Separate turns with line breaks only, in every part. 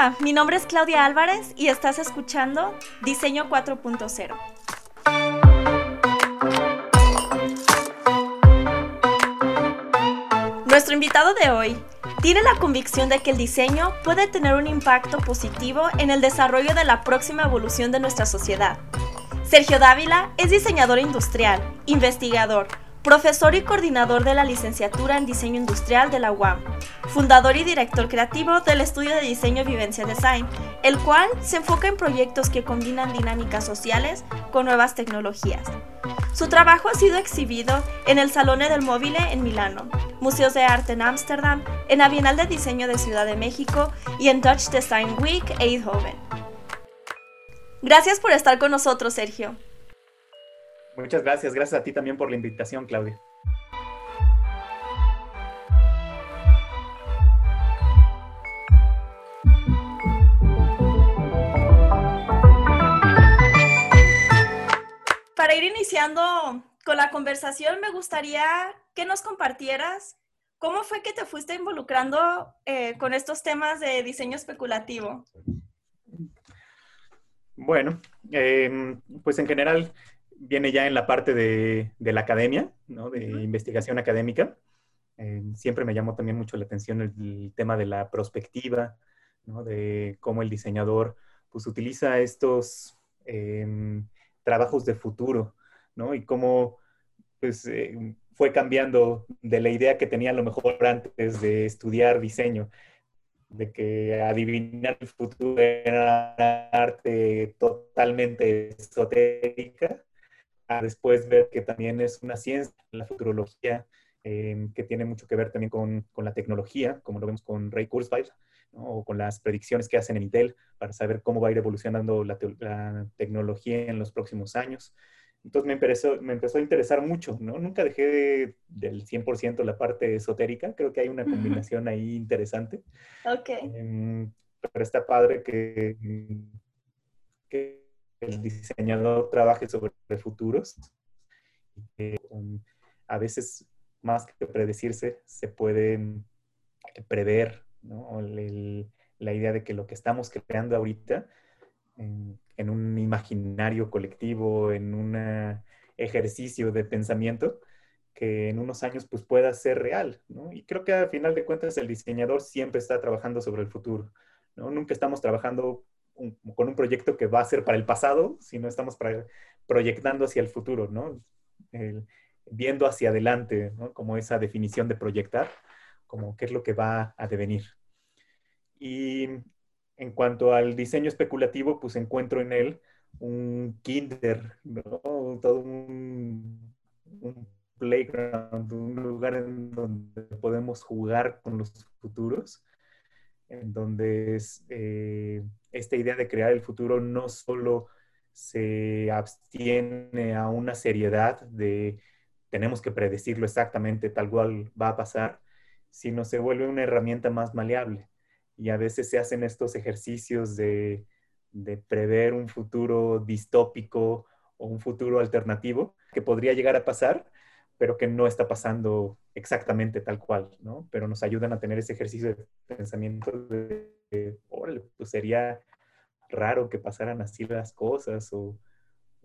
Hola, mi nombre es Claudia Álvarez y estás escuchando Diseño 4.0. Nuestro invitado de hoy tiene la convicción de que el diseño puede tener un impacto positivo en el desarrollo de la próxima evolución de nuestra sociedad. Sergio Dávila es diseñador industrial, investigador, profesor y coordinador de la licenciatura en diseño industrial de la UAM, fundador y director creativo del estudio de diseño Vivencia Design, el cual se enfoca en proyectos que combinan dinámicas sociales con nuevas tecnologías. Su trabajo ha sido exhibido en el Salone del Móvil en Milano, Museos de Arte en Ámsterdam, en la Bienal de Diseño de Ciudad de México y en Dutch Design Week Eindhoven. Gracias por estar con nosotros, Sergio.
Muchas gracias. Gracias a ti también por la invitación, Claudia.
Para ir iniciando con la conversación, me gustaría que nos compartieras cómo fue que te fuiste involucrando eh, con estos temas de diseño especulativo.
Bueno, em, pues en general viene ya en la parte de, la academia, ¿no? de investigación académica. Eh, siempre me llamó también mucho la atención el, tema de la prospectiva, ¿no? de cómo el diseñador pues, utiliza estos em, trabajos de futuro, ¿no? y cómo pues, eh, fue cambiando de la idea que tenía a lo mejor antes de estudiar diseño, de que adivinar el futuro era arte totalmente esotérica, a después ver que también es una ciencia, la futurología, em, que tiene mucho que ver también con, con, la tecnología, como lo vemos con Ray Kurzweil, o con las predicciones que hacen en Intel para saber cómo va a ir evolucionando la, la tecnología en los próximos años. Entonces me empezó, me empezó a interesar mucho, ¿no? Nunca dejé del 100% la parte esotérica, creo que hay una combinación ahí interesante.
Ok.
Em, pero está padre que, que el diseñador trabaje sobre futuros. Um, a veces, más que predecirse, se puede prever la idea de que lo que estamos creando ahorita en, un imaginario colectivo, en un ejercicio de pensamiento, que en unos años pues pueda ser real, Y creo que al final de cuentas el diseñador siempre está trabajando sobre el futuro. Nunca estamos trabajando con un proyecto que va a ser para el pasado, sino estamos proyectando hacia el futuro, ¿no? viendo hacia adelante, ¿no? Como esa definición de proyectar, como qué es lo que va a devenir. Y en cuanto al diseño especulativo, pues encuentro en él un kinder, ¿no? Todo un, un playground, un lugar en donde podemos jugar con los futuros en donde eh, esta idea de crear el futuro no solo se abstiene a una seriedad de tenemos que predecirlo exactamente tal cual va a pasar, sino se vuelve una herramienta más maleable. Y a veces se hacen estos ejercicios de prever un futuro distópico o un futuro alternativo que podría llegar a pasar, pero que no está pasando exactamente tal cual, ¿no? Pero nos ayudan a tener ese ejercicio de pensamiento de, órale, pues sería raro que pasaran así las cosas o,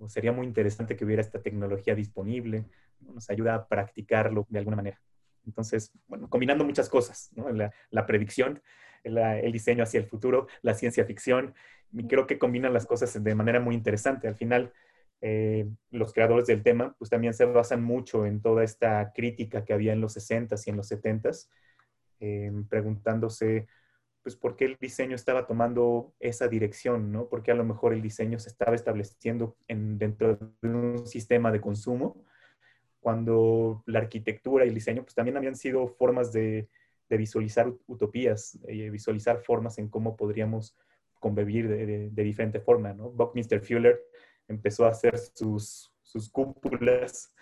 sería muy interesante que hubiera esta tecnología disponible, nos ayuda a practicarlo de alguna manera. Entonces, bueno, combinando muchas cosas, ¿no? La, predicción, el diseño hacia el futuro, la ciencia ficción, creo que combinan las cosas de manera muy interesante. Al final, eh, los creadores del tema, pues también se basan mucho en toda esta crítica que había en los 60s y en los 70s, eh, preguntándose, pues, por qué el diseño estaba tomando esa dirección, ¿no? Porque a lo mejor el diseño se estaba estableciendo en, dentro de un sistema de consumo, cuando la arquitectura y el diseño, pues, también habían sido formas de, de visualizar utopías, eh, visualizar formas en cómo podríamos convivir de, de, de diferente forma, ¿no? Buckminster Fuller empezó a hacer sus, sus cúpulas,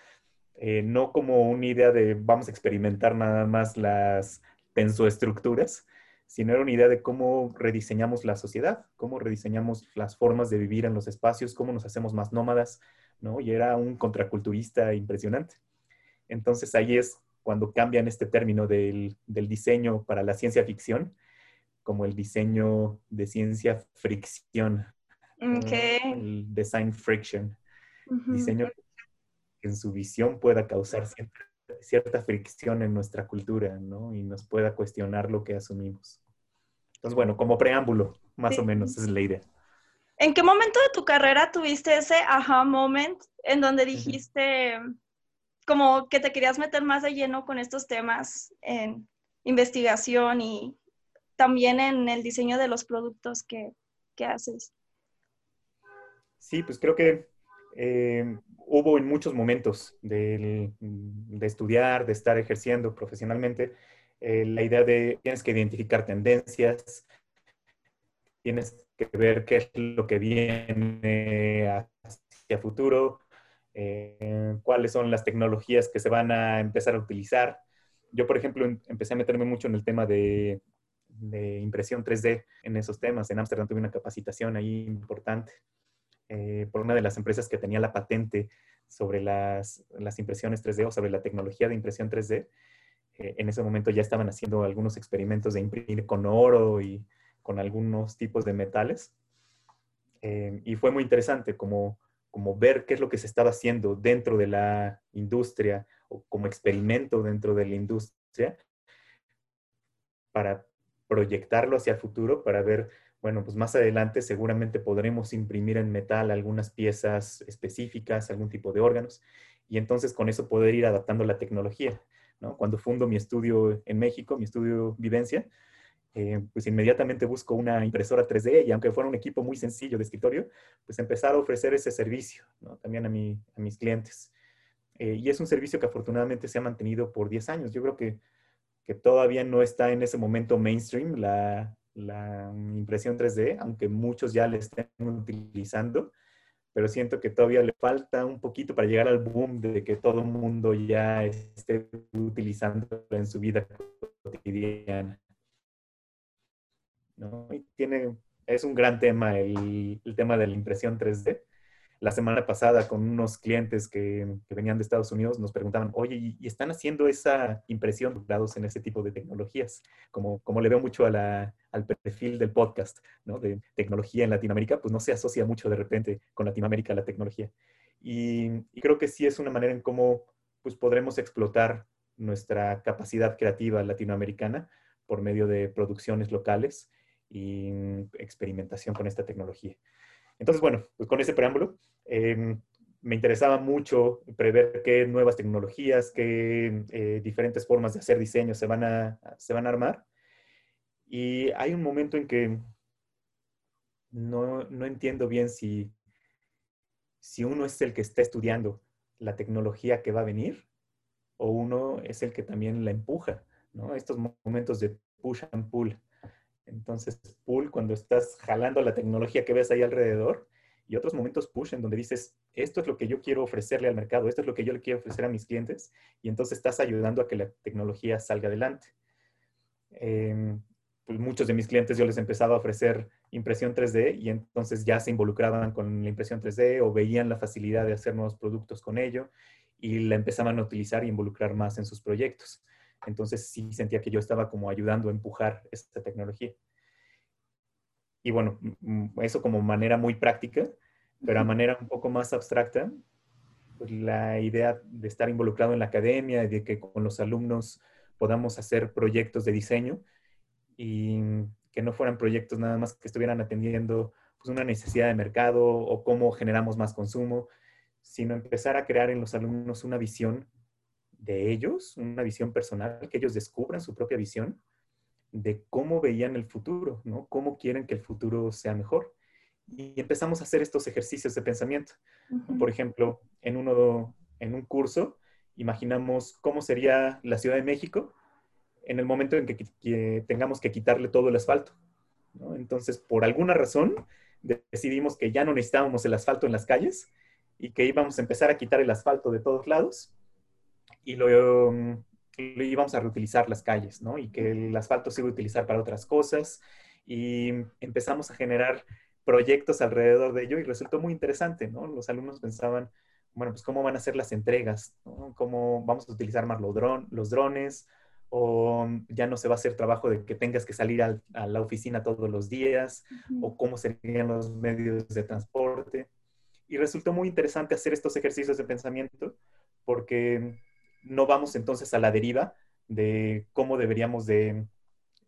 eh, no como una idea de vamos a experimentar nada más las tensoestructuras, sino era una idea de cómo rediseñamos la sociedad, cómo rediseñamos las formas de vivir en los espacios, cómo nos hacemos más nómadas, ¿no? Y era un contraculturista impresionante. Entonces ahí es cuando cambian este término del, del diseño para la ciencia ficción, como el diseño de ciencia fricción. El design friction. Diseño que en su visión pueda causar cierta, fricción en nuestra cultura, ¿no? Y nos pueda cuestionar lo que asumimos. Entonces, bueno, como preámbulo, más o menos, es la idea.
¿En qué momento de tu carrera tuviste ese aha moment en donde dijiste como que te querías meter más de lleno con estos temas en investigación y también en el diseño de los productos que, haces?
Sí, pues creo que eh, hubo en muchos momentos de, estudiar, de estar ejerciendo profesionalmente, eh, la idea de tienes que identificar tendencias, tienes que ver qué es lo que viene hacia futuro, eh, cuáles son las tecnologías que se van a empezar a utilizar. Yo, por ejemplo, em, empecé a meterme mucho en el tema de, impresión 3D en esos temas. En Ámsterdam tuve una capacitación ahí importante eh, por una de las empresas que tenía la patente sobre las, impresiones 3D o sobre la tecnología de impresión 3D. Eh, en ese momento ya estaban haciendo algunos experimentos de imprimir con oro y con algunos tipos de metales. y fue muy interesante como como ver qué es lo que se estaba haciendo dentro de la industria o como experimento dentro de la industria para proyectarlo hacia el futuro, para ver, bueno, pues más adelante seguramente podremos imprimir en metal algunas piezas específicas, algún tipo de órganos, y entonces con eso poder ir adaptando la tecnología. ¿no? Cuando fundo mi estudio en México, mi estudio Vivencia, eh, pues inmediatamente busco una impresora 3D y aunque fuera un equipo muy sencillo de escritorio, pues empezar a ofrecer ese servicio también a, a, mis clientes. Eh, y es un servicio que afortunadamente se ha mantenido por 10 años. Yo creo que, que todavía no está en ese momento mainstream la, la impresión 3D, aunque muchos ya la estén utilizando, pero siento que todavía le falta un poquito para llegar al boom de que todo el mundo ya esté utilizando en su vida cotidiana. ¿no? Tiene, es un gran tema el, el, tema de la impresión 3D. La semana pasada con unos clientes que, que venían de Estados Unidos nos preguntaban, oye, ¿y, están haciendo esa impresión dados en ese tipo de tecnologías? Como, como le veo mucho a la, al perfil del podcast, ¿no? De tecnología en Latinoamérica, pues no se asocia mucho de repente con Latinoamérica la tecnología. Y, y creo que sí es una manera en cómo pues podremos explotar nuestra capacidad creativa latinoamericana por medio de producciones locales y experimentación con esta tecnología. Entonces, bueno, pues con ese preámbulo, em, me interesaba mucho prever qué nuevas tecnologías, qué eh, diferentes formas de hacer diseño se van, a, se van a armar. Y hay un momento en que no, no entiendo bien si, si uno es el que está estudiando la tecnología que va a venir o uno es el que también la empuja, ¿no? Estos momentos de push and pull. Entonces, pull cuando estás jalando la tecnología que ves ahí alrededor y otros momentos push en donde dices, esto es lo que yo quiero ofrecerle al mercado, esto es lo que yo le quiero ofrecer a mis clientes y entonces estás ayudando a que la tecnología salga adelante. Em, pues muchos de mis clientes yo les empezaba a ofrecer impresión 3D y entonces ya se involucraban con la impresión 3D o veían la facilidad de hacer nuevos productos con ello y la empezaban a utilizar y involucrar más en sus proyectos. Entonces sí sentía que yo estaba como ayudando a empujar esta tecnología. Y bueno, eso como manera muy práctica, pero a manera un poco más abstracta, pues la idea de estar involucrado en la academia, de que con los alumnos podamos hacer proyectos de diseño y que no fueran proyectos nada más que estuvieran atendiendo pues, una necesidad de mercado o cómo generamos más consumo, sino empezar a crear en los alumnos una visión de ellos, una visión personal, que ellos descubran su propia visión de cómo veían el futuro, ¿no? Cómo quieren que el futuro sea mejor. Y empezamos a hacer estos ejercicios de pensamiento. Por ejemplo, en, uno, en un curso, imaginamos cómo sería la Ciudad de México en el momento en que, tengamos que quitarle todo el asfalto. Entonces, por alguna razón, decidimos que ya no necesitábamos el asfalto en las calles y que íbamos a empezar a quitar el asfalto de todos lados y lo, íbamos a reutilizar las calles, ¿no? Y que el asfalto se iba a utilizar para otras cosas. Y empezamos a generar proyectos alrededor de ello y resultó muy interesante, ¿no? Los alumnos pensaban, bueno, pues cómo van a ser las entregas, ¿no? ¿Cómo vamos a utilizar más los, los drones? o ya no se va a hacer trabajo de que tengas que salir a, la oficina todos los días, o cómo serían los medios de transporte. Y resultó muy interesante hacer estos ejercicios de pensamiento porque no vamos entonces a la deriva de cómo deberíamos de,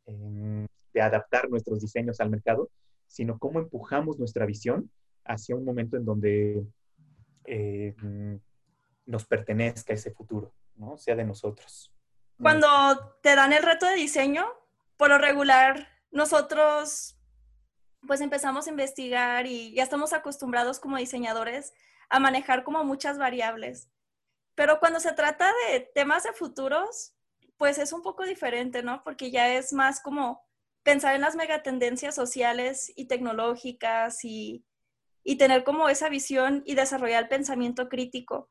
em, de adaptar nuestros diseños al mercado, sino cómo empujamos nuestra visión hacia un momento en donde eh, nos pertenezca ese futuro, ¿no? Sea de nosotros.
Cuando te dan el reto de diseño, por lo regular, nosotros pues empezamos a investigar y ya estamos acostumbrados como diseñadores a manejar como muchas variables. Pero cuando se trata de temas de futuros, pues es un poco diferente, ¿no? Porque ya es más como pensar en las megatendencias sociales y tecnológicas y, y tener como esa visión y desarrollar el pensamiento crítico.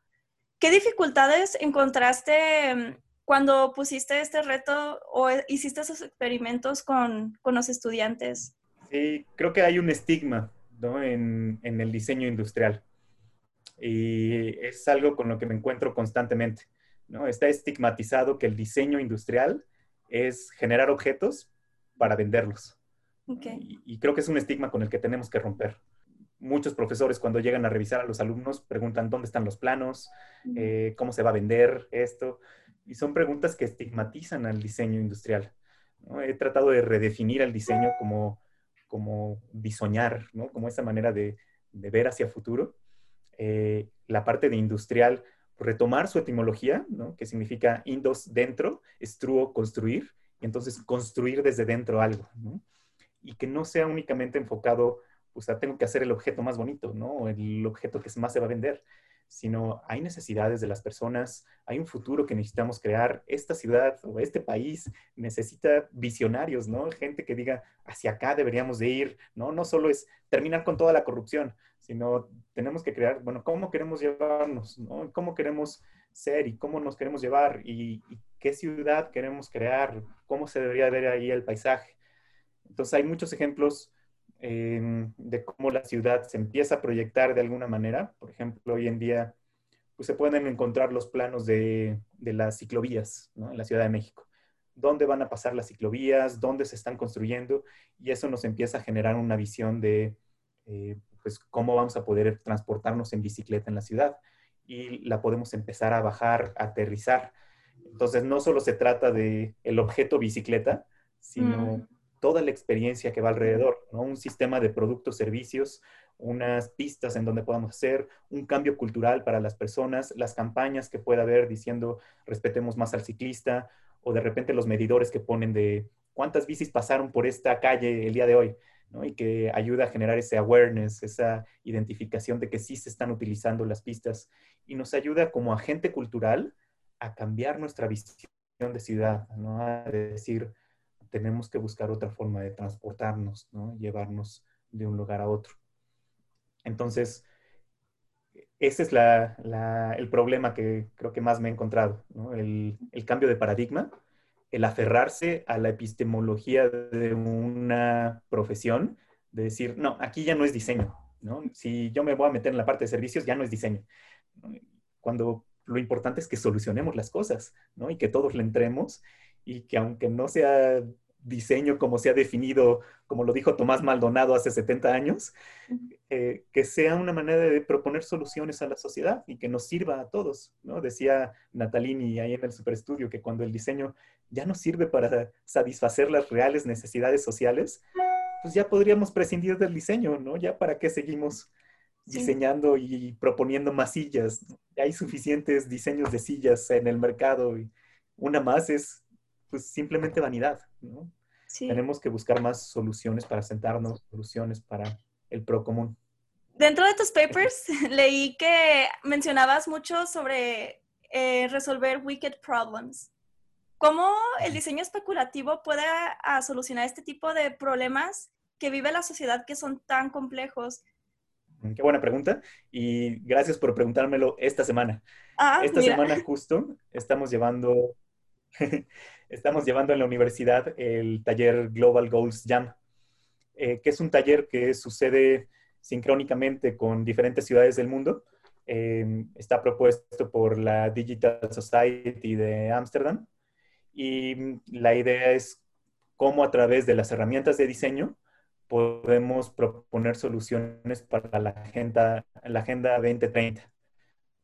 ¿Qué dificultades encontraste mm, cuando pusiste este reto o hiciste esos experimentos con, con los estudiantes?
Sí, creo que hay un estigma ¿no? en, en el diseño industrial y es algo con lo que me encuentro constantemente. ¿no? Está estigmatizado que el diseño industrial es generar objetos para venderlos. Y, y, creo que es un estigma con el que tenemos que romper. Muchos profesores cuando llegan a revisar a los alumnos preguntan dónde están los planos, eh, cómo se va a vender esto. Y son preguntas que estigmatizan al diseño industrial. He tratado de redefinir el diseño como, como diseñar, ¿no? como esa manera de, de ver hacia futuro eh, la parte de industrial, retomar su etimología, que significa indos dentro, estruo construir, y entonces construir desde dentro algo, y que no sea únicamente enfocado, pues tengo que hacer el objeto más bonito, ¿no? el objeto que más se va a vender, sino hay necesidades de las personas, hay un futuro que necesitamos crear. Esta ciudad o este país necesita visionarios, ¿no? Gente que diga, hacia acá deberíamos de ir, ¿no? No solo es terminar con toda la corrupción, sino tenemos que crear, bueno, cómo queremos llevarnos, ¿no? ¿Cómo queremos ser y cómo nos queremos llevar y, qué ciudad queremos crear, cómo se debería ver ahí el paisaje. Entonces hay muchos ejemplos de cómo la ciudad se empieza a proyectar de alguna manera. Por ejemplo, hoy en día pues, se pueden encontrar los planos de, las ciclovías en la Ciudad de México. ¿Dónde van a pasar las ciclovías? ¿Dónde se están construyendo? Y eso nos empieza a generar una visión de eh, pues, cómo vamos a poder transportarnos en bicicleta en la ciudad. Y la podemos empezar a bajar, a aterrizar. Entonces, no solo se trata de el objeto bicicleta, sino mm toda la experiencia que va alrededor, ¿no? Un sistema de productos, servicios, unas pistas en donde podamos hacer, un cambio cultural para las personas, las campañas que pueda haber diciendo respetemos más al ciclista, o de repente los medidores que ponen de cuántas bicis pasaron por esta calle el día de hoy, ¿no? Y que ayuda a generar ese awareness, esa identificación de que sí se están utilizando las pistas, y nos ayuda como agente cultural a cambiar nuestra visión de ciudad, ¿no? A decir, tenemos que buscar otra forma de transportarnos, ¿no? Llevarnos de un lugar a otro. Entonces, ese es el problema que creo que más me he encontrado, ¿no? el, cambio de paradigma, el aferrarse a la epistemología de una profesión, de decir, no, aquí ya no es diseño, ¿no? Si yo me voy a meter en la parte de servicios, ya no es diseño. Cuando lo importante es que solucionemos las cosas, ¿no? Y que todos le entremos y que aunque no sea diseño como se ha definido, como lo dijo Tomás Maldonado hace 70 años, eh, que sea una manera de proponer soluciones a la sociedad y que nos sirva a todos, ¿no? Decía Natalini ahí en el superestudio que cuando el diseño ya no sirve para satisfacer las reales necesidades sociales, pues ya podríamos prescindir del diseño, ¿no? Ya para qué seguimos diseñando y proponiendo más sillas. hay suficientes diseños de sillas en el mercado y una más es pues simplemente vanidad, ¿no? Tenemos que buscar más soluciones para sentarnos, soluciones para el pro común.
Dentro de tus papers leí que mencionabas mucho sobre eh, resolver wicked problems. ¿Cómo el diseño especulativo puede solucionar este tipo de problemas que vive la sociedad que son tan complejos?
Qué buena pregunta y gracias por preguntármelo esta semana. Ah, esta semana justo estamos llevando estamos llevando en la universidad el taller Global Goals Jam, eh, que es un taller que sucede sincrónicamente con diferentes ciudades del mundo. Em, está propuesto por la Digital Society de Ámsterdam Y la idea es cómo a través de las herramientas de diseño podemos proponer soluciones para la Agenda, la agenda 2030.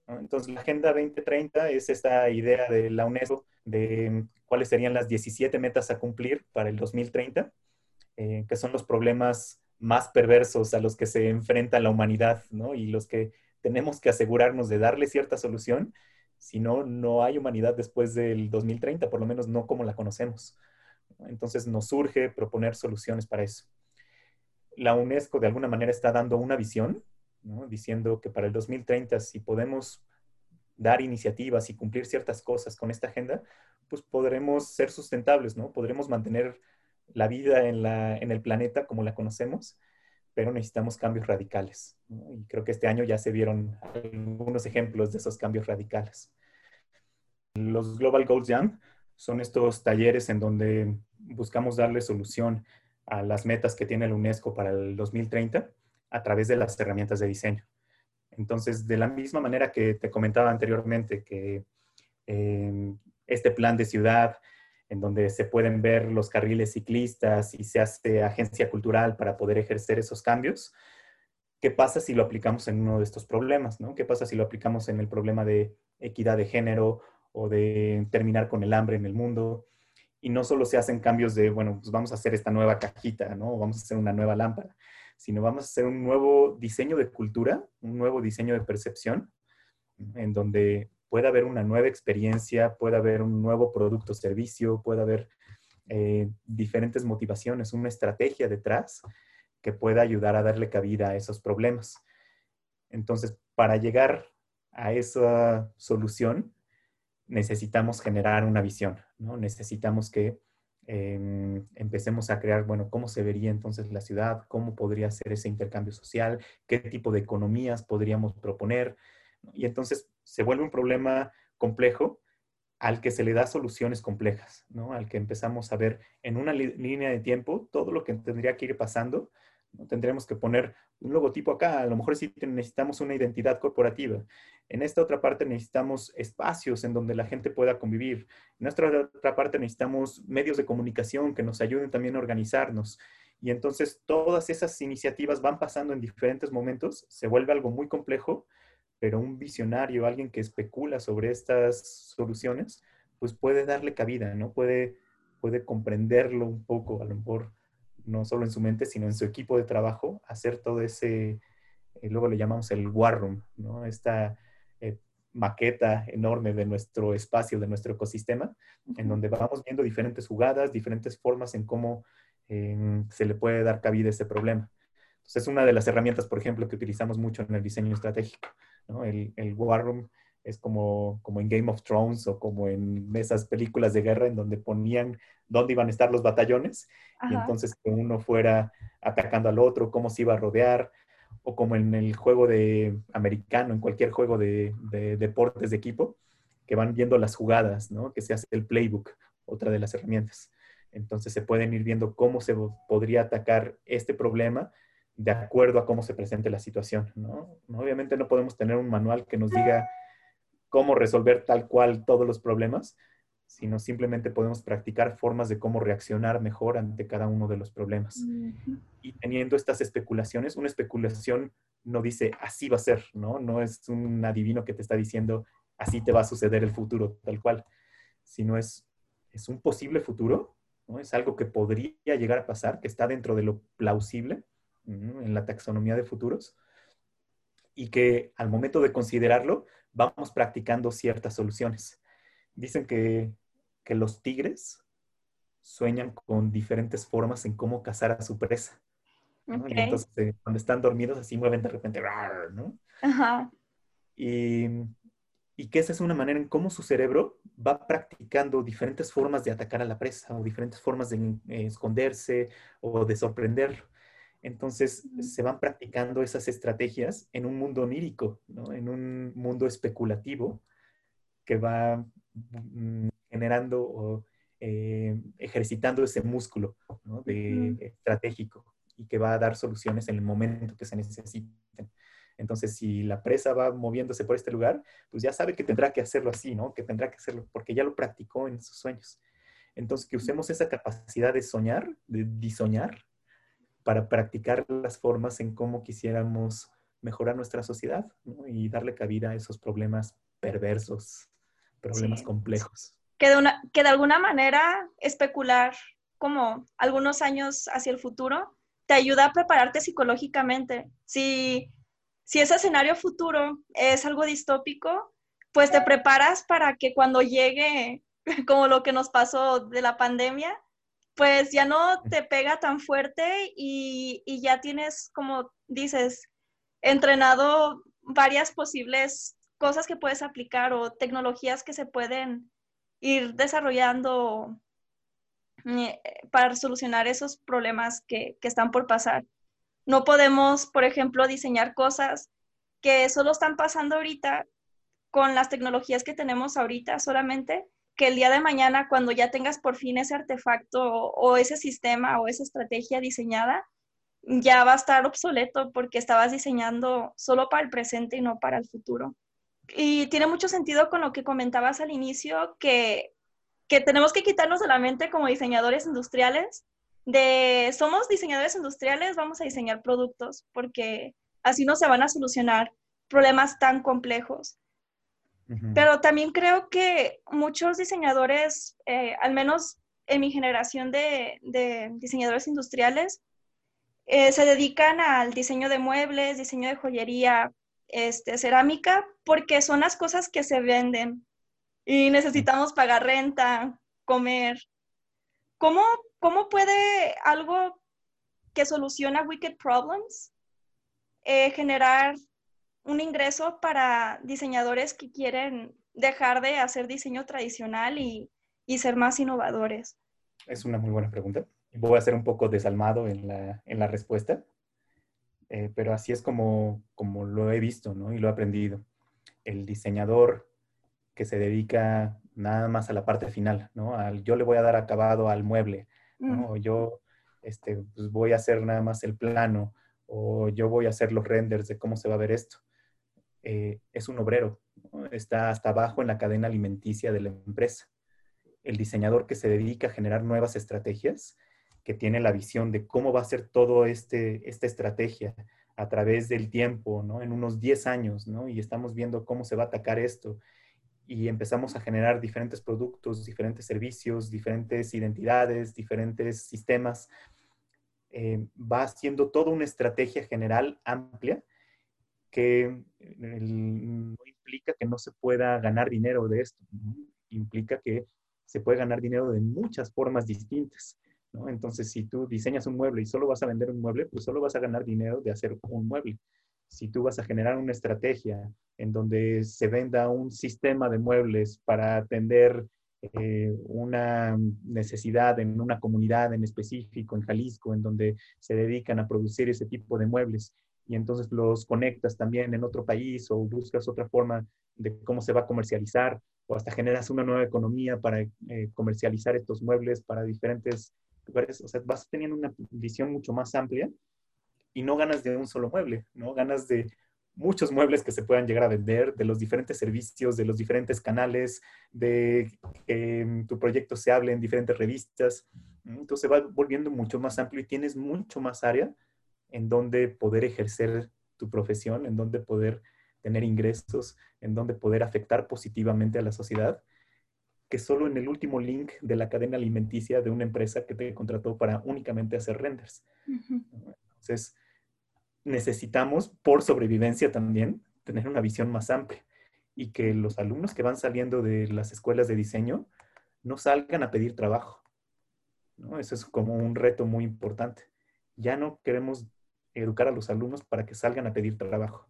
Entonces, la Agenda 2030 es esta idea de la UNESCO de cuáles serían las 17 metas a cumplir para el 2030, eh, que son los problemas más perversos a los que se enfrenta la humanidad, ¿no? Y los que tenemos que asegurarnos de darle cierta solución, si no, no hay humanidad después del 2030, por lo menos no como la conocemos. Entonces nos surge proponer soluciones para eso. La UNESCO de alguna manera está dando una visión, diciendo que para el 2030, si podemos dar iniciativas y cumplir ciertas cosas con esta agenda, pues podremos ser sustentables, ¿no? Podremos mantener la vida en, la, en el planeta como la conocemos, pero necesitamos cambios radicales. Y creo que este año ya se vieron algunos ejemplos de esos cambios radicales. Los Global Goals Jam son estos talleres en donde buscamos darle solución a las metas que tiene la UNESCO para el 2030 a través de las herramientas de diseño. Entonces, de la misma manera que te comentaba anteriormente, que eh, este plan de ciudad en donde se pueden ver los carriles ciclistas y se hace agencia cultural para poder ejercer esos cambios. ¿Qué pasa si lo aplicamos en uno de estos problemas? ¿no? ¿Qué pasa si lo aplicamos en el problema de equidad de género o de terminar con el hambre en el mundo? Y no solo se hacen cambios de, bueno, pues vamos a hacer esta nueva cajita, ¿no? Vamos a hacer una nueva lámpara, sino vamos a hacer un nuevo diseño de cultura, un nuevo diseño de percepción, en donde puede haber una nueva experiencia, puede haber un nuevo producto o servicio, puede haber eh, diferentes motivaciones, una estrategia detrás que pueda ayudar a darle cabida a esos problemas. Entonces, para llegar a esa solución, necesitamos generar una visión, ¿no? Necesitamos que em, empecemos a crear, bueno, cómo se vería entonces la ciudad, cómo podría ser ese intercambio social, qué tipo de economías podríamos proponer. Y entonces se vuelve un problema complejo al que se le da soluciones complejas, ¿no? Al que empezamos a ver en una línea de tiempo todo lo que tendría que ir pasando. Tendremos que poner un logotipo acá, a lo mejor sí necesitamos una identidad corporativa. En esta otra parte necesitamos espacios en donde la gente pueda convivir. En esta otra parte necesitamos medios de comunicación que nos ayuden también a organizarnos. Y entonces todas esas iniciativas van pasando en diferentes momentos, se vuelve algo muy complejo pero un visionario, alguien que especula sobre estas soluciones, pues puede darle cabida, ¿no? Puede, puede comprenderlo un poco, a lo mejor no solo en su mente, sino en su equipo de trabajo, hacer todo ese, eh, luego le llamamos el war room, ¿no? Esta eh, maqueta enorme de nuestro espacio, de nuestro ecosistema, en donde vamos viendo diferentes jugadas, diferentes formas en cómo em, se le puede dar cabida a ese problema. Entonces, es una de las herramientas, por ejemplo, que utilizamos mucho en el diseño estratégico. El, el War Room es como, como en Game of Thrones o como en esas películas de guerra en donde ponían dónde iban a estar los batallones y entonces que uno fuera atacando al otro, cómo se iba a rodear, o como en el juego de americano, en cualquier juego de, de deportes de equipo, que van viendo las jugadas, ¿no? que se hace el playbook, otra de las herramientas. Entonces se pueden ir viendo cómo se podría atacar este problema de acuerdo a cómo se presente la situación, ¿no? Obviamente no podemos tener un manual que nos diga cómo resolver tal cual todos los problemas, sino simplemente podemos practicar formas de cómo reaccionar mejor ante cada uno de los problemas. Y teniendo estas especulaciones, una especulación no dice así va a ser, ¿no? No es un adivino que te está diciendo así te va a suceder el futuro, tal cual, sino es, es un posible futuro, ¿no? Es algo que podría llegar a pasar, que está dentro de lo plausible en la taxonomía de futuros y que al momento de considerarlo vamos practicando ciertas soluciones. Dicen que, los tigres sueñan con diferentes formas en cómo cazar a su presa. entonces, eh, cuando están dormidos, así mueven de repente, ¿no? Y, y, que esa es una manera en cómo su cerebro va practicando diferentes formas de atacar a la presa o diferentes formas de eh, esconderse o de sorprenderlo. Entonces se van practicando esas estrategias en un mundo onírico, en un mundo especulativo que va mm, generando o eh, ejercitando ese músculo de, estratégico y que va a dar soluciones en el momento que se necesiten. Entonces, si la presa va moviéndose por este lugar, pues ya sabe que tendrá que hacerlo así, ¿no? Que tendrá que hacerlo porque ya lo practicó en sus sueños. Entonces, que usemos esa capacidad de soñar, de disoñar, para practicar las formas en cómo quisiéramos mejorar nuestra sociedad y darle cabida a esos problemas perversos, problemas complejos.
Que de, una, que de alguna manera especular como algunos años hacia el futuro te ayuda a prepararte psicológicamente. Si, si ese escenario futuro es algo distópico, pues te preparas para que cuando llegue, como lo que nos pasó de la pandemia, pues ya no te pega tan fuerte y, y ya tienes, como dices, entrenado varias posibles cosas que puedes aplicar o tecnologías que se pueden ir desarrollando eh, para solucionar esos problemas que, que, están por pasar. No podemos, por ejemplo, diseñar cosas que solo están pasando ahorita con las tecnologías que tenemos ahorita solamente, que el día de mañana, cuando ya tengas por fin ese artefacto o, ese sistema o esa estrategia diseñada, ya va a estar obsoleto porque estabas diseñando solo para el presente y no para el futuro. Y tiene mucho sentido con lo que comentabas al inicio, que, que tenemos que quitarnos de la mente como diseñadores industriales, de somos diseñadores industriales, vamos a diseñar productos, porque así no se van a solucionar problemas tan complejos. Pero también creo que muchos diseñadores, eh, al menos en mi generación de, diseñadores industriales, eh, se dedican al diseño de muebles, diseño de joyería, este, cerámica, porque son las cosas que se venden y necesitamos pagar renta, comer. ¿Cómo, cómo puede algo que soluciona Wicked Problems eh, generar un ingreso para diseñadores que quieren dejar de hacer diseño tradicional y, y ser más innovadores?
Es una muy buena pregunta voy a ser un poco desalmado en la, en la respuesta, eh, pero así es como, como lo he visto ¿no? y lo he aprendido. El diseñador que se dedica nada más a la parte final, ¿no? Al, yo le voy a dar acabado al mueble, ¿no? Mm. Yo este, pues voy a hacer nada más el plano, o yo voy a hacer los renders de cómo se va a ver esto. Eh, es un obrero, está hasta abajo en la cadena alimenticia de la empresa. El diseñador que se dedica a generar nuevas estrategias que tiene la visión de cómo va a ser todo este, esta estrategia a través del tiempo, ¿no? En unos 10 años, ¿no? Y estamos viendo cómo se va a atacar esto y empezamos a generar diferentes productos, diferentes servicios, diferentes identidades, diferentes sistemas. Eh, va haciendo toda una estrategia general amplia que no implica que no se pueda ganar dinero de esto, implica que se puede ganar dinero de muchas formas distintas. Entonces, si tú diseñas un mueble y solo vas a vender un mueble, pues solo vas a ganar dinero de hacer un mueble. Si tú vas a generar una estrategia en donde se venda un sistema de muebles para atender eh, una necesidad en una comunidad en específico, en Jalisco, en donde se dedican a producir ese tipo de muebles, y entonces los conectas también en otro país o buscas otra forma de cómo se va a comercializar, o hasta generas una nueva economía para eh, comercializar estos muebles para diferentes o sea, vas teniendo una visión mucho más amplia y no ganas de un solo mueble, ¿no? Ganas de muchos muebles que se puedan llegar a vender, de los diferentes servicios, de los diferentes canales, de que tu proyecto se hable en diferentes revistas. Entonces va volviendo mucho más amplio y tienes mucho más área en donde poder ejercer tu profesión, en donde poder tener ingresos, en donde poder afectar positivamente a la sociedad que solo en el último link de la cadena alimenticia de una empresa que te contrató para únicamente hacer renders. Entonces, necesitamos, por sobrevivencia también, tener una visión más amplia y que los alumnos que van saliendo de las escuelas de diseño no salgan a pedir trabajo. ¿no? Eso es como un reto muy importante. Ya no queremos educar a los alumnos para que salgan a pedir trabajo.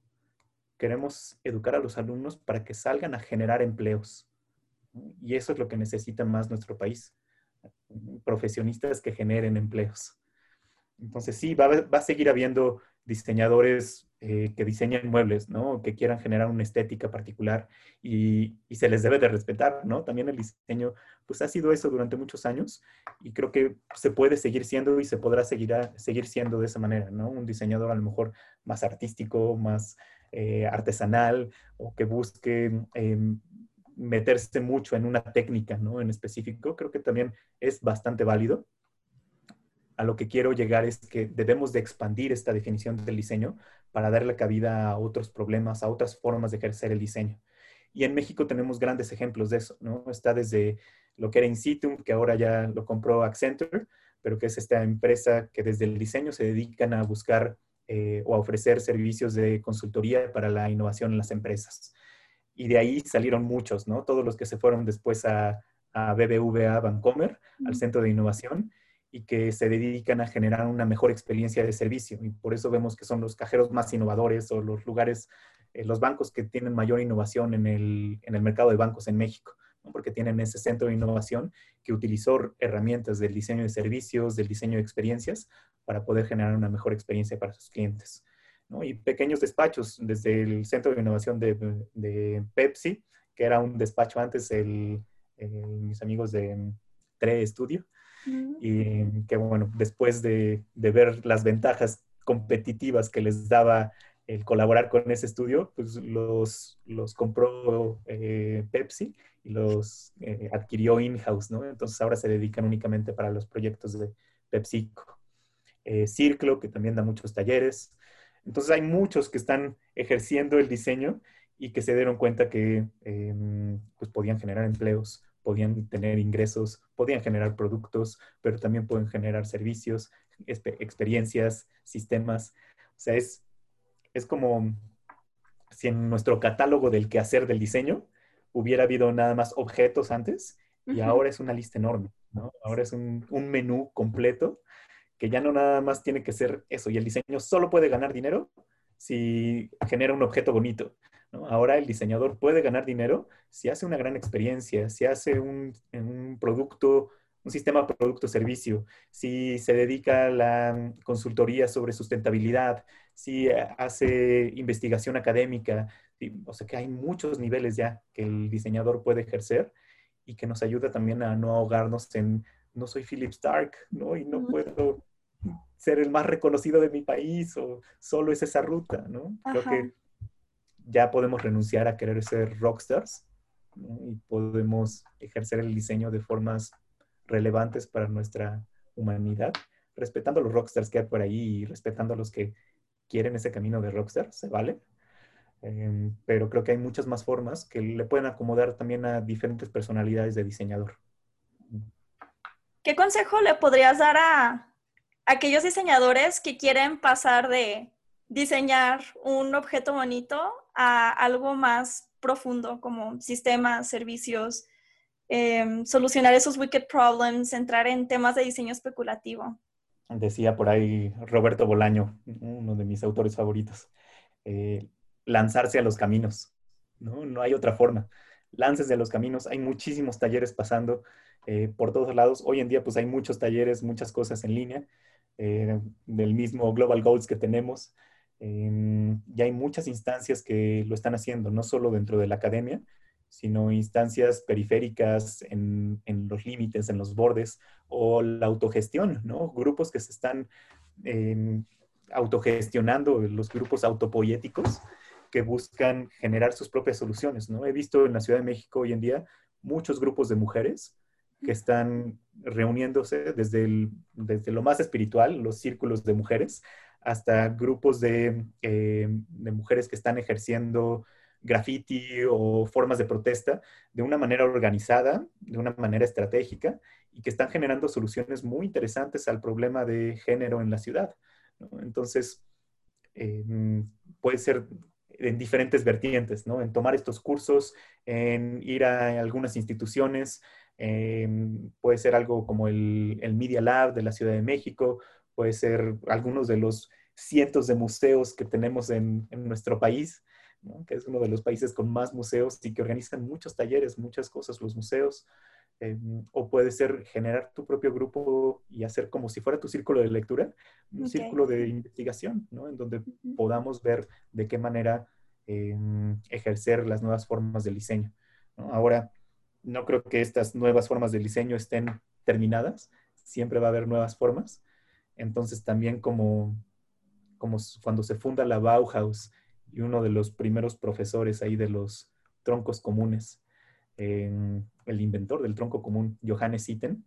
Queremos educar a los alumnos para que salgan a generar empleos y eso es lo que necesita más nuestro país, profesionistas que generen empleos. Entonces sí, va, a seguir habiendo diseñadores eh, que diseñan muebles, ¿no? Que quieran generar una estética particular y, se les debe de respetar, ¿no? También el diseño, pues ha sido eso durante muchos años y creo que se puede seguir siendo y se podrá seguir, seguir siendo de esa manera, ¿no? Un diseñador a lo mejor más artístico, más eh, artesanal o que busque em, meterse mucho en una técnica, ¿no? En específico, creo que también es bastante válido. A lo que quiero llegar es que debemos de expandir esta definición del diseño para darle cabida a otros problemas, a otras formas de ejercer el diseño. Y en México tenemos grandes ejemplos de eso, ¿no? Está desde lo que era Insitum, que ahora ya lo compró Accenture, pero que es esta empresa que desde el diseño se dedican a buscar eh, o a ofrecer servicios de consultoría para la innovación en las empresas. Y de ahí salieron muchos, ¿no? Todos los que se fueron después a, a BBVA Bancomer, al Centro de Innovación, y que se dedican a generar una mejor experiencia de servicio. Y por eso vemos que son los cajeros más innovadores o los lugares, eh, los bancos que tienen mayor innovación en el, en el mercado de bancos en México porque tienen ese centro de innovación que utilizó herramientas del diseño de servicios, del diseño de experiencias, para poder generar una mejor experiencia para sus clientes. Y pequeños despachos, desde el centro de innovación de, Pepsi, que era un despacho antes, el, mis amigos de TRE Studio, y que bueno, después de, de ver las ventajas competitivas que les daba el colaborar con ese estudio, pues los, los compró eh, Pepsi y los eh, adquirió in-house, ¿no? Entonces ahora se dedican únicamente para los proyectos de PepsiCo. Eh, Círculo, que también da muchos talleres. Entonces hay muchos que están ejerciendo el diseño y que se dieron cuenta que em, pues podían generar empleos, podían tener ingresos, podían generar productos, pero también pueden generar servicios, experiencias, sistemas. O sea, es, es como si en nuestro catálogo del quehacer del diseño hubiera habido nada más objetos antes y ahora es una lista enorme, ¿no? Ahora es un, menú completo que ya no nada más tiene que ser eso y el diseño solo puede ganar dinero si genera un objeto bonito. ¿No? Ahora el diseñador puede ganar dinero si hace una gran experiencia, si hace un, un producto, un sistema producto-servicio, si se dedica a la consultoría sobre sustentabilidad, si hace investigación académica, o sea que hay muchos niveles ya que el diseñador puede ejercer y que nos ayuda también a no ahogarnos en no soy Philip Stark, ¿no? Y no puedo ser el más reconocido de mi país o solo es esa ruta, ¿no? Creo que ya podemos renunciar a querer ser rockstars y podemos ejercer el diseño de formas relevantes para nuestra humanidad, respetando a los rockstars que hay por ahí y respetando a los que quieren ese camino de rockstar, se vale. Em, pero creo que hay muchas más formas que le pueden acomodar también a diferentes personalidades de diseñador.
¿Qué consejo le podrías dar a aquellos diseñadores que quieren pasar de diseñar un objeto bonito a algo más profundo como sistemas, servicios, em, solucionar esos wicked problems, entrar en temas de diseño especulativo?
Decía por ahí Roberto Bolaño, uno de mis autores favoritos, eh, lanzarse a los caminos, ¿no? No hay otra forma. Láncense a los caminos, hay muchísimos talleres pasando eh, por todos lados. Hoy en día pues hay muchos talleres, muchas cosas en línea, eh, del mismo Global Goals que tenemos. Em, y hay muchas instancias que lo están haciendo, no solo dentro de la academia, sino instancias periféricas en, los límites, en los bordes, o la autogestión, ¿no? Grupos que se están em, autogestionando, los grupos autopoéticos, que buscan generar sus propias soluciones, ¿no? He visto en la Ciudad de México hoy en día muchos grupos de mujeres que están reuniéndose desde, desde lo más espiritual, los círculos de mujeres, hasta grupos de, eh, de mujeres que están ejerciendo graffiti o formas de protesta de una manera organizada, de una manera estratégica y que están generando soluciones muy interesantes al problema de género en la ciudad. Entonces, em, puede ser en diferentes vertientes, ¿no? En tomar estos cursos, en ir a algunas instituciones, em, puede ser algo como el Media Lab de la Ciudad de México, puede ser algunos de los cientos de museos que tenemos en, en nuestro país, que es uno de los países con más museos y que organizan muchos talleres, muchas cosas, los museos. Em, o puede ser generar tu propio grupo y hacer como si fuera tu círculo de lectura, un círculo de investigación, ¿no? En donde podamos ver de qué manera em, ejercer las nuevas formas del diseño. Ahora, no creo que estas nuevas formas del diseño estén terminadas, siempre va a haber nuevas formas. Entonces, también como, como cuando se funda la Bauhaus y uno de los primeros profesores ahí de los troncos comunes el inventor del tronco común, Johannes Itten,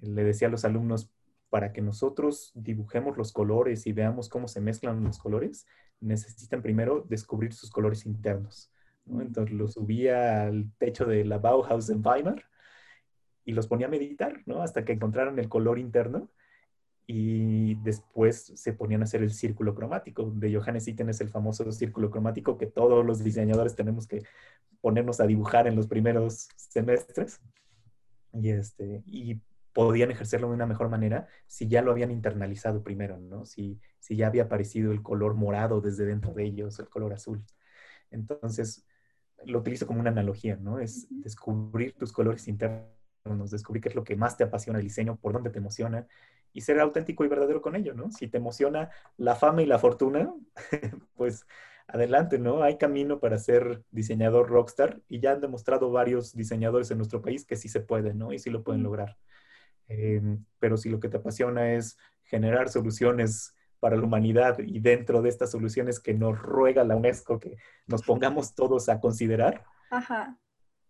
le decía a los alumnos, para que nosotros dibujemos los colores y veamos cómo se mezclan los colores, necesitan primero descubrir sus colores internos. Entonces los subía al techo de la Bauhaus en Weimar y los ponía a meditar, ¿no? Hasta que encontraran el color interno y después se ponían a hacer el círculo cromático. De Johannes Itten es el famoso círculo cromático que todos los diseñadores tenemos que ponernos a dibujar en los primeros semestres. Y, este, y podían ejercerlo de una mejor manera si ya lo habían internalizado primero, ¿no? Si, si ya había aparecido el color morado desde dentro de ellos, el color azul. Entonces, lo utilizo como una analogía, ¿no? Es descubrir tus colores internos, descubrir qué es lo que más te apasiona el diseño, por dónde te emociona y ser auténtico y verdadero con ello, ¿no? Si te emociona la fama y la fortuna, pues adelante, ¿no? Hay camino para ser diseñador rockstar y ya han demostrado varios diseñadores en nuestro país que sí se puede, ¿no? Y sí lo pueden lograr. Em, pero si lo que te apasiona es generar soluciones para la humanidad y dentro de estas soluciones que nos ruega la UNESCO que nos pongamos todos a considerar,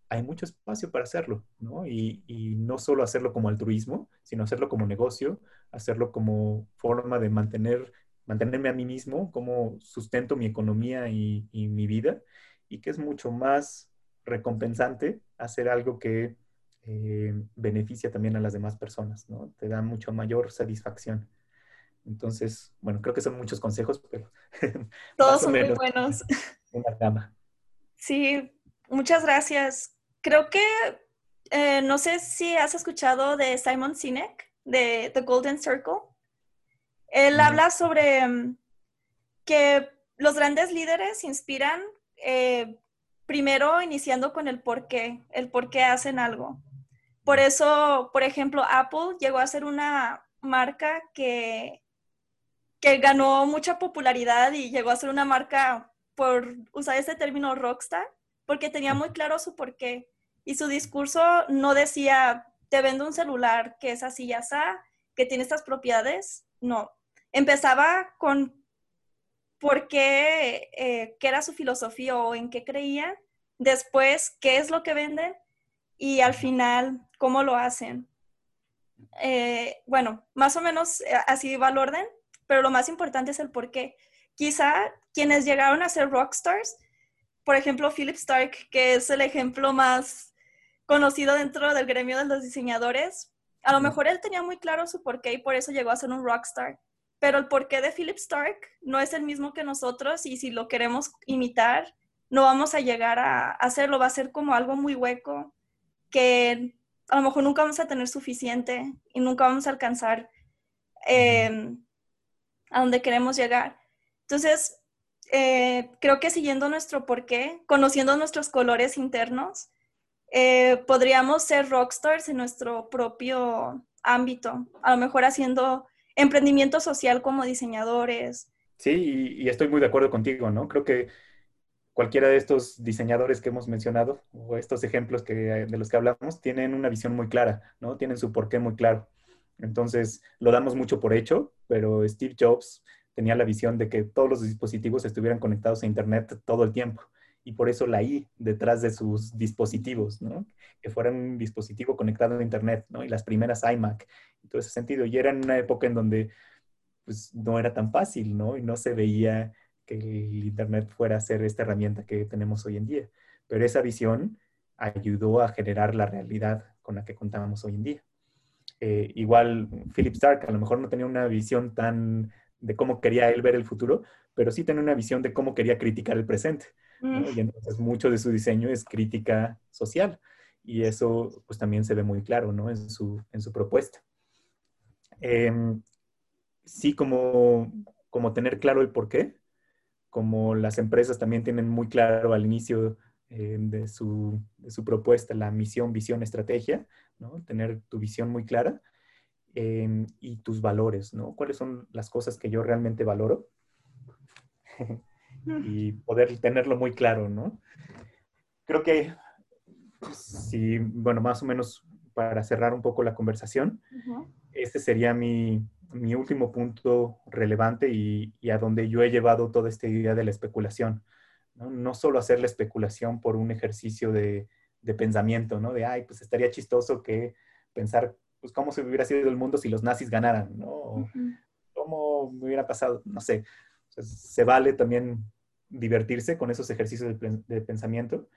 hay mucho espacio para hacerlo, ¿no? Y, no solo hacerlo como altruismo, sino hacerlo como negocio, hacerlo como forma de mantener, mantenerme a mí mismo, como sustento mi economía y, y mi vida, y que es mucho más recompensante hacer algo que eh, beneficia también a las demás personas, ¿no? Te da mucho mayor satisfacción. Entonces, bueno, creo que son muchos consejos, pero...
Todos son muy buenos.
Una gama.
Sí, muchas gracias. Creo que, eh, no sé si has escuchado de Simon Sinek, de The Golden Circle. Él habla sobre mm, que los grandes líderes inspiran eh, primero iniciando con el por qué, el por qué hacen algo. Por eso, por ejemplo, Apple llegó a ser una marca que que ganó mucha popularidad y llegó a ser una marca por usar ese término rockstar, porque tenía muy claro su porqué. Y su discurso no decía, te vendo un celular que es así y así, que tiene estas propiedades. No. Empezaba con por qué, eh, qué era su filosofía o en qué creía. Después, qué es lo que venden. Y al final, cómo lo hacen. Eh, bueno, más o menos eh, así va el orden pero lo más importante es el por qué. Quizá quienes llegaron a ser rockstars, por ejemplo, Philip Stark, que es el ejemplo más conocido dentro del gremio de los diseñadores, a lo mejor él tenía muy claro su porqué y por eso llegó a ser un rockstar. Pero el porqué de Philip Stark no es el mismo que nosotros y si lo queremos imitar, no vamos a llegar a hacerlo. Va a ser como algo muy hueco que a lo mejor nunca vamos a tener suficiente y nunca vamos a alcanzar eh, a donde queremos llegar. Entonces, eh, creo que siguiendo nuestro porqué, conociendo nuestros colores internos, eh, podríamos ser rockstars en nuestro propio ámbito, a lo mejor haciendo emprendimiento social como diseñadores.
Sí, y, y, estoy muy de acuerdo contigo, ¿no? Creo que cualquiera de estos diseñadores que hemos mencionado o estos ejemplos que, de los que hablamos tienen una visión muy clara, ¿no? Tienen su porqué muy claro. Entonces, lo damos mucho por hecho, pero Steve Jobs tenía la visión de que todos los dispositivos estuvieran conectados a Internet todo el tiempo. Y por eso la I detrás de sus dispositivos, ¿no? Que fueran un dispositivo conectado a Internet, ¿no? Y las primeras iMac, en todo ese sentido. Y era en una época en donde pues, no era tan fácil, ¿no? Y no se veía que el Internet fuera a ser esta herramienta que tenemos hoy en día. Pero esa visión ayudó a generar la realidad con la que contamos hoy en día. Eh, igual Philip Stark a lo mejor no tenía una visión tan de cómo quería él ver el futuro, pero sí tenía una visión de cómo quería criticar el presente. Mm. Y entonces mucho de su diseño es crítica social. Y eso pues también se ve muy claro ¿no? en, su, en su propuesta. Em, sí, como, como tener claro el por qué, como las empresas también tienen muy claro al inicio eh, de, su, de, su, propuesta, la misión, visión, estrategia, ¿no? Tener tu visión muy clara em, y tus valores, ¿no? ¿Cuáles son las cosas que yo realmente valoro? y poder tenerlo muy claro, ¿no? Creo que, si, bueno, más o menos para cerrar un poco la conversación, este sería mi, mi, último punto relevante y, y, a donde yo he llevado toda esta idea de la especulación. ¿no? solo hacer la especulación por un ejercicio de, pensamiento, ¿no? De, ay, pues estaría chistoso que pensar, pues, cómo se hubiera sido el mundo si los nazis ganaran, ¿no? ¿Cómo hubiera pasado? No sé. se vale también divertirse con esos ejercicios de, pensamiento,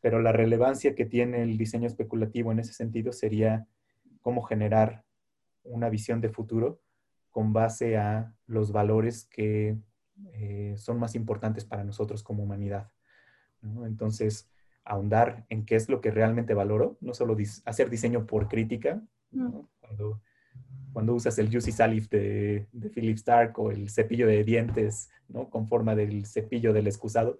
pero la relevancia que tiene el diseño especulativo en ese sentido sería cómo generar una visión de futuro con base a los valores que eh, son más importantes para nosotros como humanidad. Entonces, ahondar en qué es lo que realmente valoro, no solo hacer diseño por crítica, cuando, cuando, usas el Juicy Salif de, de, Philip Stark o el cepillo de dientes ¿no? con forma del cepillo del excusado,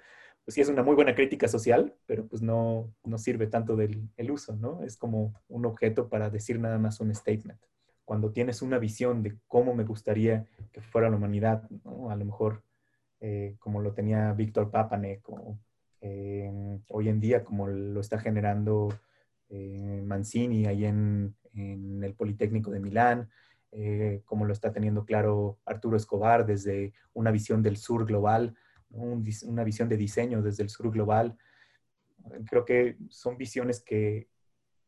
pues sí es una muy buena crítica social, pero pues no, no sirve tanto del el uso, ¿no? Es como un objeto para decir nada más un statement. Cuando tienes una visión de cómo me gustaría que fuera la humanidad, ¿no? a lo mejor eh, como lo tenía Víctor Papanek o eh, hoy en día como lo está generando eh, Mancini ahí en, en, el Politécnico de Milán, como lo está teniendo claro Arturo Escobar desde una visión del sur global, una visión de diseño desde el sur global. Creo que son visiones que,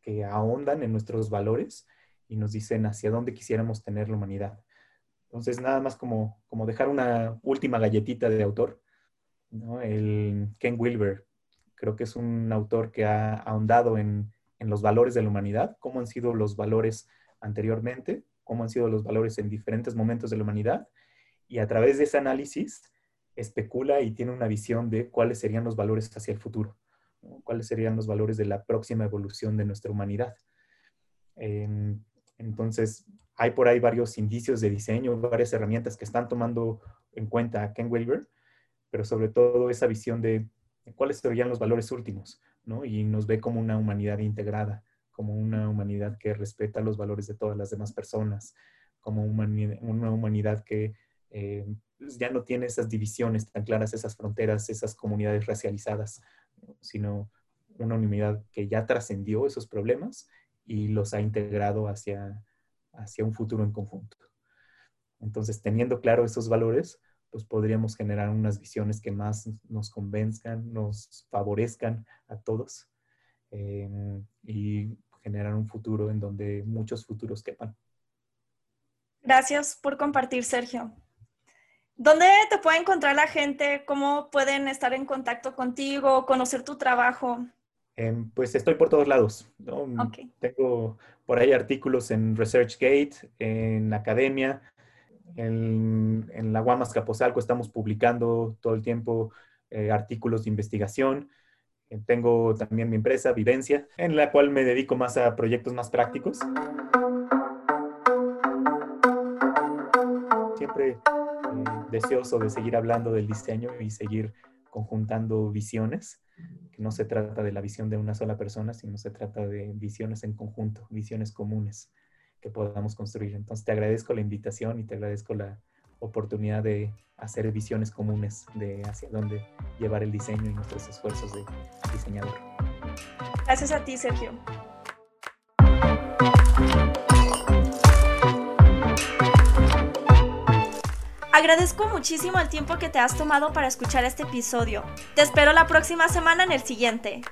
que ahondan en nuestros valores y nos dicen hacia dónde quisiéramos tener la humanidad. Entonces, nada más como, como dejar una última galletita de autor. El Ken Wilber, creo que es un autor que ha ahondado en, en, los valores de la humanidad, cómo han sido los valores anteriormente, cómo han sido los valores en diferentes momentos de la humanidad, y a través de ese análisis especula y tiene una visión de cuáles serían los valores hacia el futuro, cuáles serían los valores de la próxima evolución de nuestra humanidad. entonces, hay por ahí varios indicios de diseño, varias herramientas que están tomando en cuenta Ken Wilber, pero sobre todo esa visión de cuáles serían los valores últimos, ¿no? Y nos ve como una humanidad integrada, como una humanidad que respeta los valores de todas las demás personas, como una humanidad que eh, pues ya no tiene esas divisiones tan claras, esas fronteras, esas comunidades racializadas, sino una humanidad que ya trascendió esos problemas y los ha integrado hacia, hacia un futuro en conjunto. Entonces, teniendo claro esos valores, pues podríamos generar unas visiones que más nos convenzcan, nos favorezcan a todos em, y generar un futuro en donde muchos futuros quepan.
Gracias por compartir, Sergio. ¿Dónde te puede encontrar la gente? ¿Cómo pueden estar en contacto contigo, conocer tu trabajo?
Em, pues estoy por todos lados. Tengo por ahí artículos en ResearchGate, en Academia, en, la Guamas Capozalco estamos publicando todo el tiempo eh, artículos de investigación. Eh, tengo también mi empresa, Vivencia, en la cual me dedico más a proyectos más prácticos. Siempre eh, deseoso de seguir hablando del diseño y seguir conjuntando visiones no se trata de la visión de una sola persona, sino se trata de visiones en conjunto, visiones comunes que podamos construir. Entonces te agradezco la invitación y te agradezco la oportunidad de hacer visiones comunes de hacia dónde llevar el diseño y nuestros esfuerzos de diseñador.
Gracias a ti, Sergio. Agradezco muchísimo el tiempo que te has tomado para escuchar este episodio. Te espero la próxima semana en el siguiente.